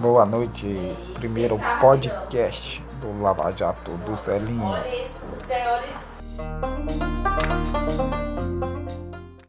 Boa noite, primeiro podcast do Lava Jato do Celinho.